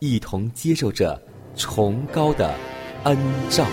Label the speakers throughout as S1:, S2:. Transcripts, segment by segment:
S1: 一同接受着崇高的恩照。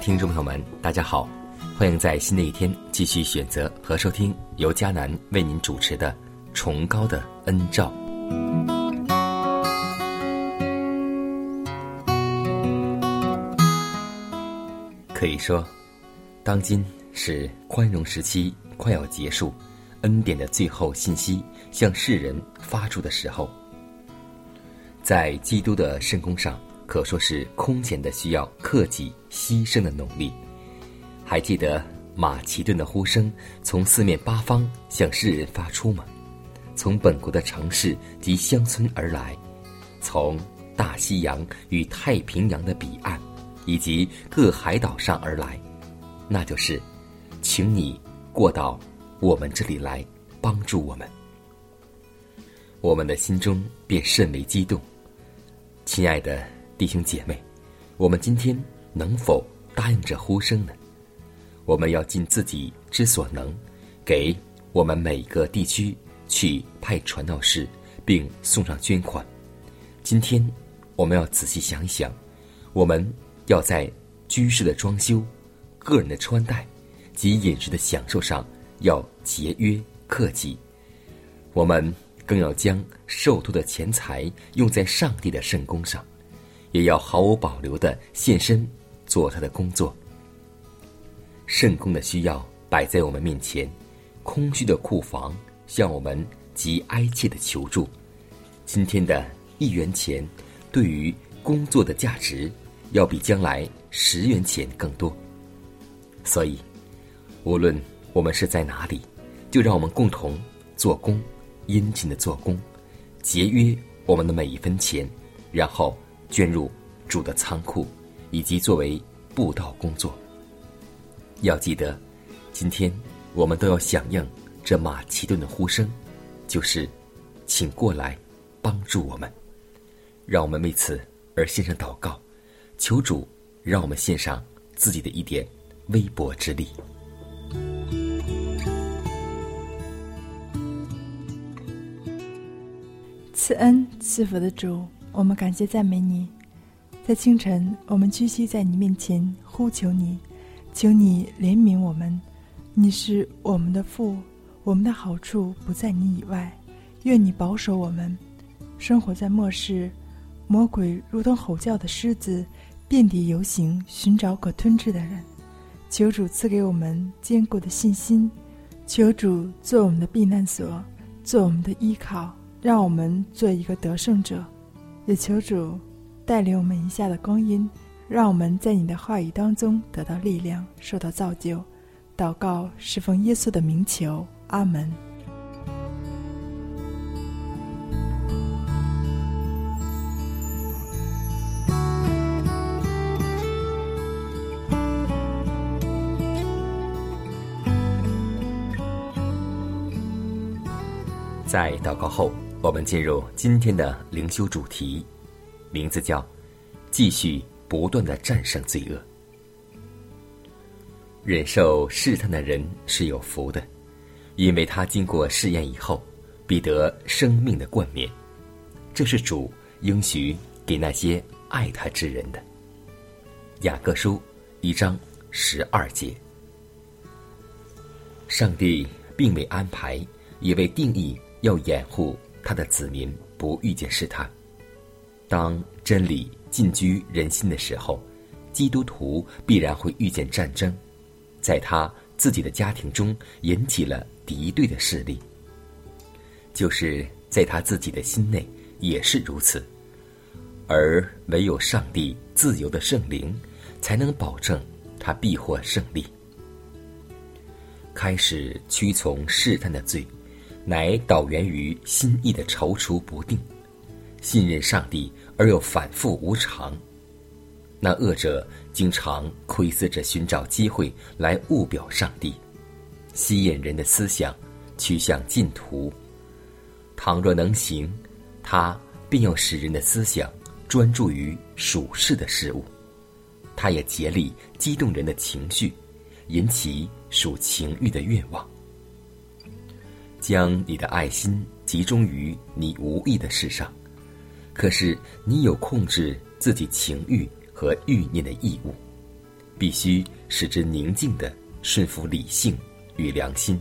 S1: 听众朋友们，大家好，欢迎在新的一天继续选择和收听由迦南为您主持的《崇高的恩照》。可以说，当今是宽容时期快要结束，恩典的最后信息向世人发出的时候，在基督的圣功上。可说是空前的需要克己牺牲的努力。还记得马其顿的呼声从四面八方向世人发出吗？从本国的城市及乡村而来，从大西洋与太平洋的彼岸，以及各海岛上而来，那就是，请你过到我们这里来帮助我们。我们的心中便甚为激动，亲爱的。弟兄姐妹，我们今天能否答应这呼声呢？我们要尽自己之所能，给我们每个地区去派传道士，并送上捐款。今天我们要仔细想一想，我们要在居室的装修、个人的穿戴及饮食的享受上要节约克己。我们更要将受托的钱财用在上帝的圣功上。也要毫无保留的献身做他的工作。圣公的需要摆在我们面前，空虚的库房向我们极哀切的求助。今天的一元钱，对于工作的价值，要比将来十元钱更多。所以，无论我们是在哪里，就让我们共同做工，殷勤的做工，节约我们的每一分钱，然后。捐入主的仓库，以及作为布道工作。要记得，今天我们都要响应这马其顿的呼声，就是请过来帮助我们。让我们为此而献上祷告，求主让我们献上自己的一点微薄之力。
S2: 赐恩赐福的主。我们感谢赞美你，在清晨，我们屈膝在你面前呼求你，求你怜悯我们。你是我们的父，我们的好处不在你以外。愿你保守我们，生活在末世，魔鬼如同吼叫的狮子，遍地游行，寻找可吞吃的人。求主赐给我们坚固的信心，求主做我们的避难所，做我们的依靠，让我们做一个得胜者。也求主带领我们一下的光阴让我们在你的话语当中得到力量受到造就。祷告是奉耶稣的名求。阿门。
S1: 在祷告后我们进入今天的灵修主题。名字叫“继续不断的战胜罪恶”。忍受试探的人是有福的，因为他经过试验以后，必得生命的冠冕。这是主应许给那些爱他之人的。雅各书一章十二节，上帝并未安排，也未定义。要掩护他的子民不遇见试探。当真理进居人心的时候，基督徒必然会遇见战争，在他自己的家庭中引起了敌对的势力。就是在他自己的心内也是如此，而唯有上帝自由的圣灵，才能保证他必获胜利。开始屈从试探的罪。乃导源于心意的踌躇不定，信任上帝而又反复无常。那恶者经常窥伺着寻找机会来误表上帝，吸引人的思想趋向尽途。倘若能行，他便要使人的思想专注于属世的事物。他也竭力激动人的情绪，引起属情欲的愿望。将你的爱心集中于你无意的事上，可是你有控制自己情欲和欲念的义务，必须使之宁静的顺服理性与良心。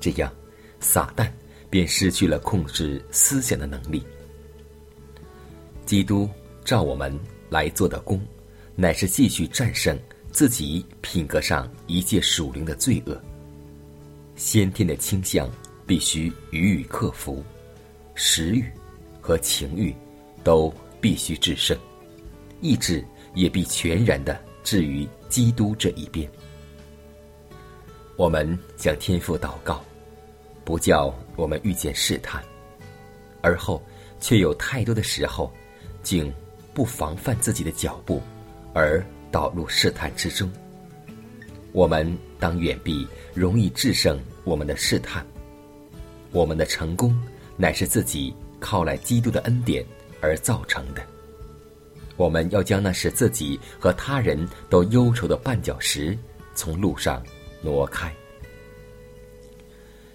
S1: 这样，撒旦便失去了控制思想的能力。基督照我们来做的功，乃是继续战胜自己品格上一切属灵的罪恶。先天的倾向必须予以克服，食欲和情欲都必须制胜，意志也必全然的置于基督这一边。我们向天父祷告，不叫我们遇见试探，而后却有太多的时候，竟不防范自己的脚步，而导入试探之中。我们当远避容易制胜我们的试探。我们的成功乃是自己靠来基督的恩典而造成的。我们要将那使自己和他人都忧愁的绊脚石从路上挪开。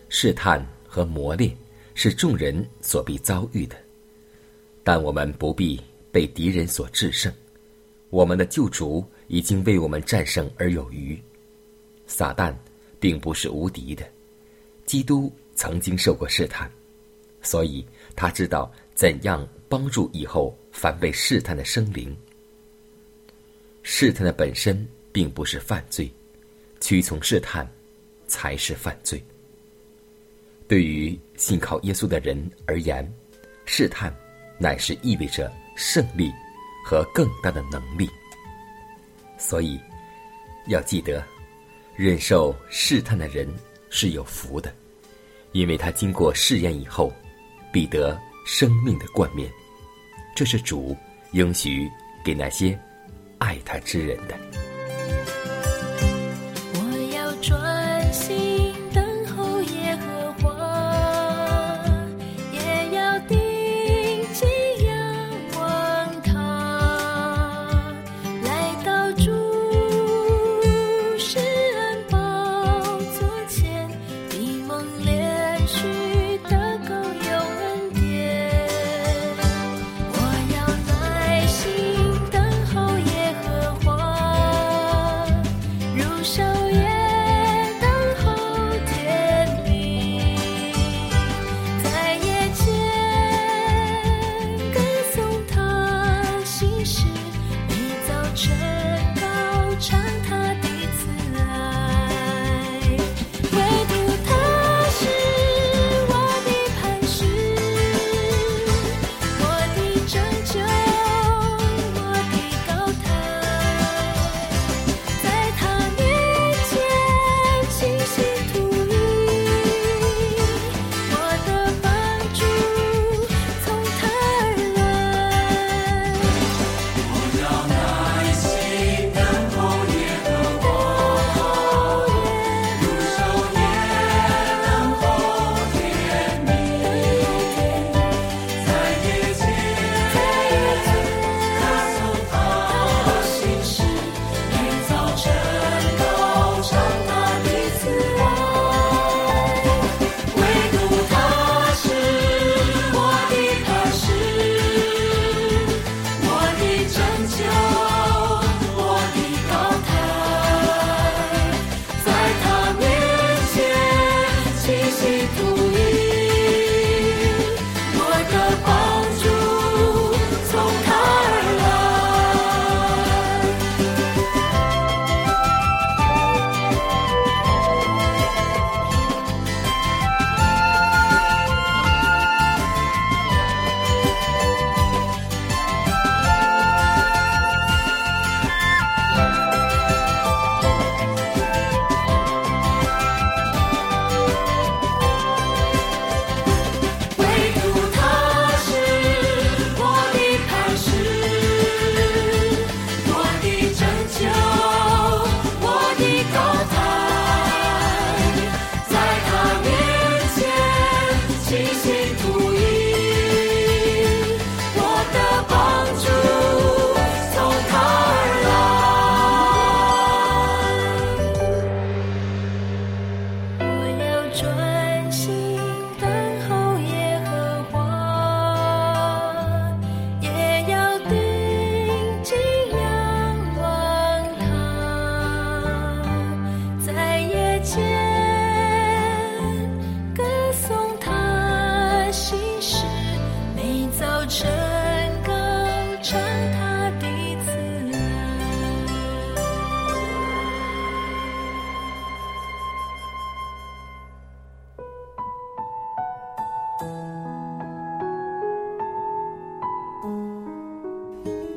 S1: 试探和磨练是众人所必遭遇的，但我们不必被敌人所制胜。我们的救主已经为我们战胜而有余。撒旦并不是无敌的，基督曾经受过试探，所以他知道怎样帮助以后凡被试探的生灵。试探的本身并不是犯罪，屈从试探才是犯罪。对于信靠耶稣的人而言，试探乃是意味着胜利和更大的能力。所以要记得。忍受试探的人是有福的，因为他经过试验以后，必得生命的冠冕。这是主应许给那些爱他之人的。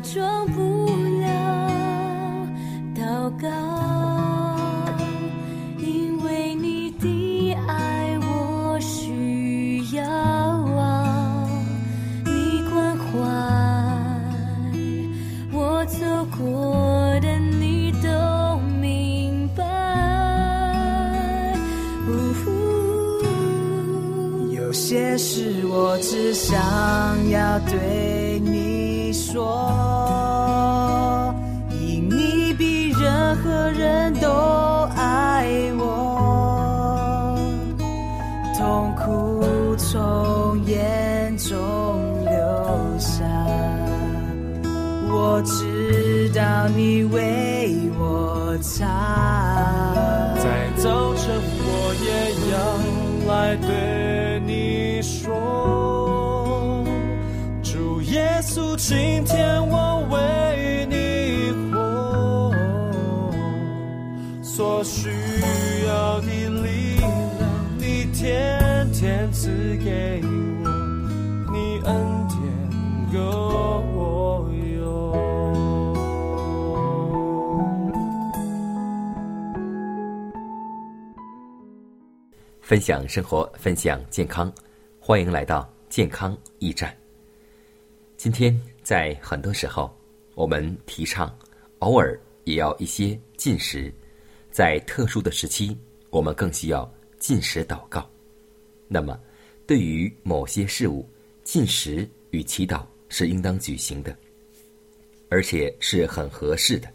S3: 装
S1: 分享生活，分享健康，欢迎来到健康驿站。今天在很多时候，我们提倡偶尔也要一些进食，在特殊的时期，我们更需要进食祷告。那么，对于某些事物，进食与祈祷是应当举行的，而且是很合适的。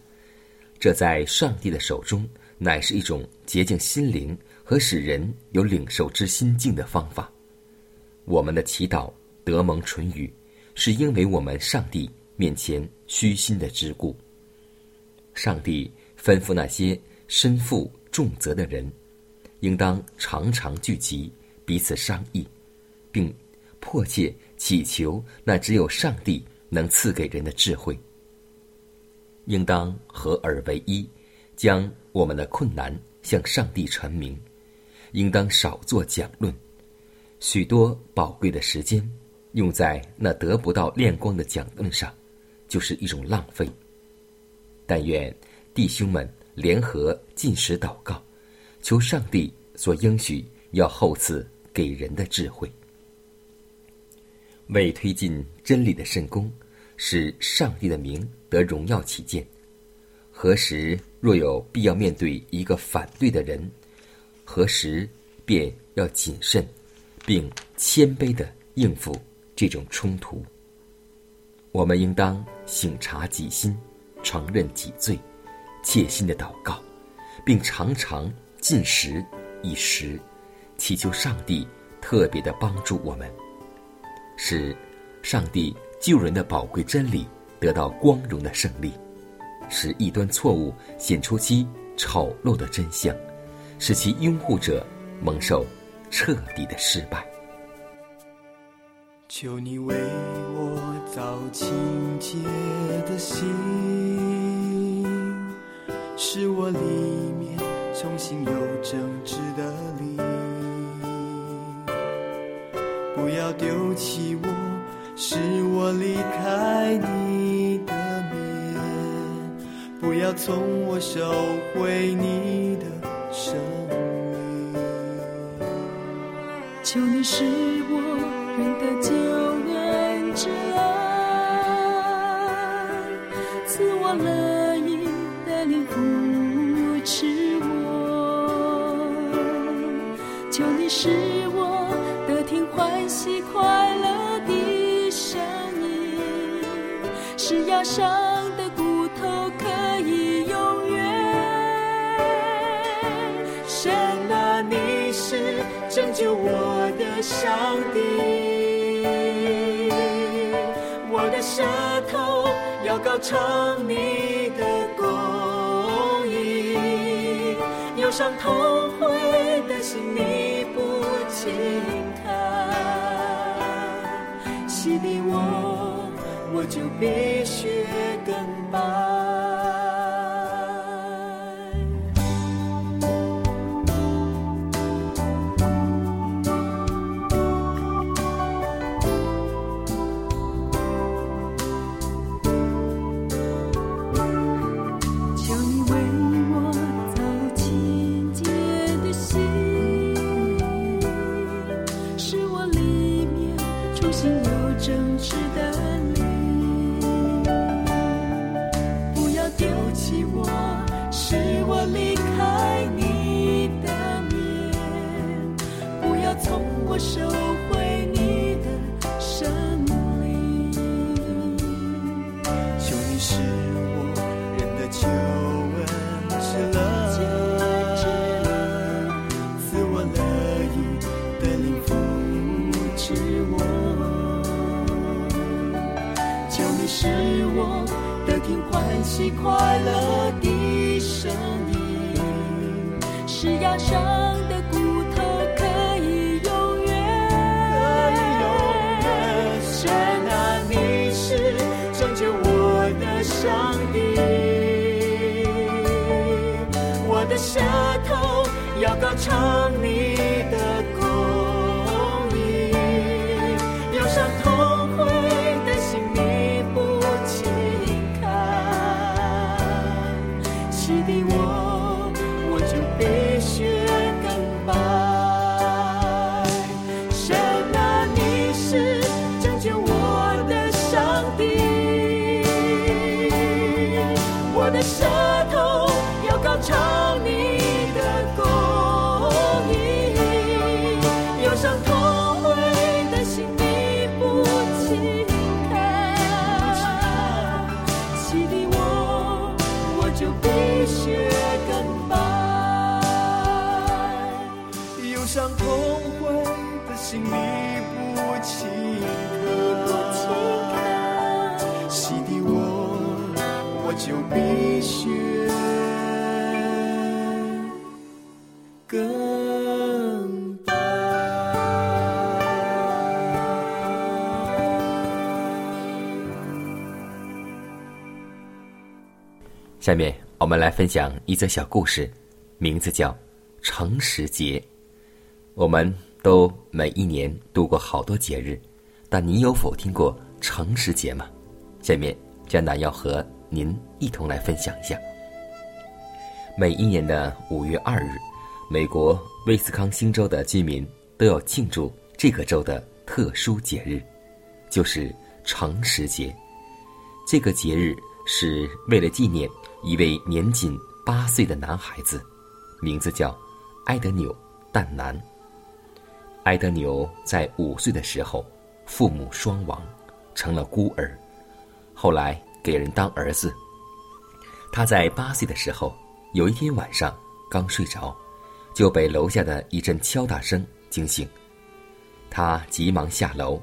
S1: 这在上帝的手中，乃是一种洁净心灵。和使人有领受之心境的方法，我们的祈祷得蒙唇语，是因为我们上帝面前虚心的之故。上帝吩咐那些身负重责的人，应当常常聚集，彼此商议，并迫切祈求那只有上帝能赐给人的智慧。应当合而为一，将我们的困难向上帝陈明。应当少做讲论，许多宝贵的时间用在那得不到亮光的讲论上，就是一种浪费。但愿弟兄们联合进食祷告，求上帝所应许要厚赐给人的智慧，为推进真理的圣功，使上帝的名得荣耀起见。何时若有必要面对一个反对的人？何时便要谨慎，并谦卑的应付这种冲突。我们应当省察己心，承认己罪，切心的祷告，并常常进食一食，祈求上帝特别的帮助我们，使上帝救人的宝贵真理得到光荣的胜利，使异端错误显出其丑陋的真相。使其拥护者蒙受彻底的失败。
S4: 求你为我造清洁的心，使我里面重新有正直的灵。不要丢弃我，使我离开你的面。
S3: 不要从我收回你的生命。
S4: 求你使我认得救恩之恩，赐我乐意的灵扶持我。求你使我得听欢喜快乐的声音，是压伤上帝，我的舌头要高唱你的公义，忧伤痛悔的心你不轻看，洗涤我，我就必须更白。起快乐的声音，使压伤的
S1: 下面我们来分享一则小故事，名字叫《诚实节》。我们都每一年度过好多节日，但你有否听过诚实节吗？下面江南要和您一同来分享一下。每一年的五月二日，美国威斯康星州的居民都要庆祝这个州的特殊节日，就是诚实节。这个节日是为了纪念一位年仅八岁的男孩子，名字叫埃德纽·但南。埃德纽在五岁的时候，父母双亡，成了孤儿，后来给人当儿子。他在八岁的时候，有一天晚上刚睡着，就被楼下的一阵敲打声惊醒。他急忙下楼，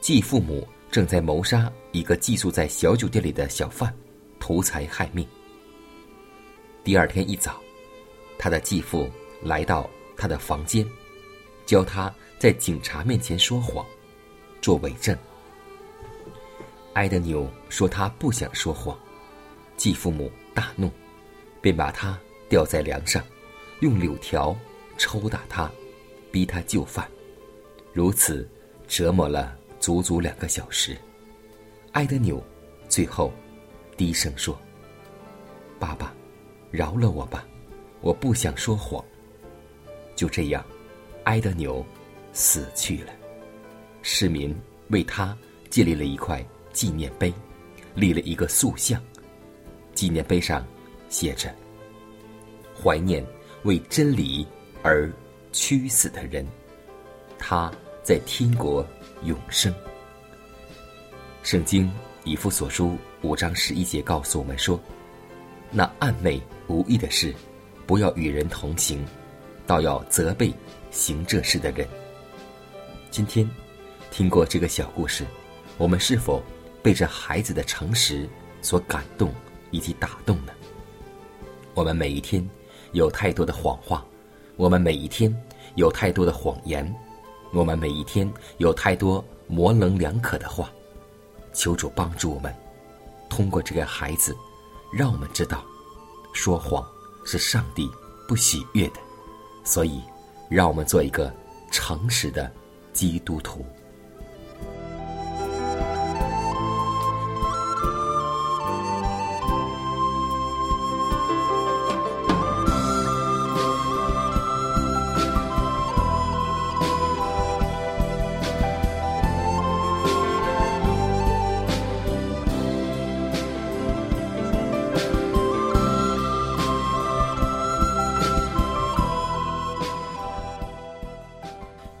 S1: 继父母正在谋杀一个寄宿在小酒店里的小贩，图财害命。第二天一早，他的继父来到他的房间，教他在警察面前说谎，做伪证。埃德纽说他不想说谎，继父母大怒，便把他吊在梁上，用柳条抽打他，逼他就范，如此折磨了足足两个小时。埃德纽最后低声说：“爸爸
S3: 饶了我吧，我不想说谎。”就这样，埃德纽死去了。市民为他建立了一块纪念碑，立了一个塑像。纪念碑上写着：“怀念为真理而屈死的人，他在天国永生。”圣经以父所书五章十一节告诉我们说：“那暗昧无益的事，不要与人同行，倒要责备行这事的人。”今天。听过这个小故事，我们是否被这孩子的诚实所感动以及打动呢？我们每一天有太多的谎话，我们每一天有太多的谎言，我们每一天有太多模棱两可的话。求主帮助我们，通过这个孩子，让我们知道，说谎是上帝不喜悦的。所以，让我们做一个诚实的基督徒。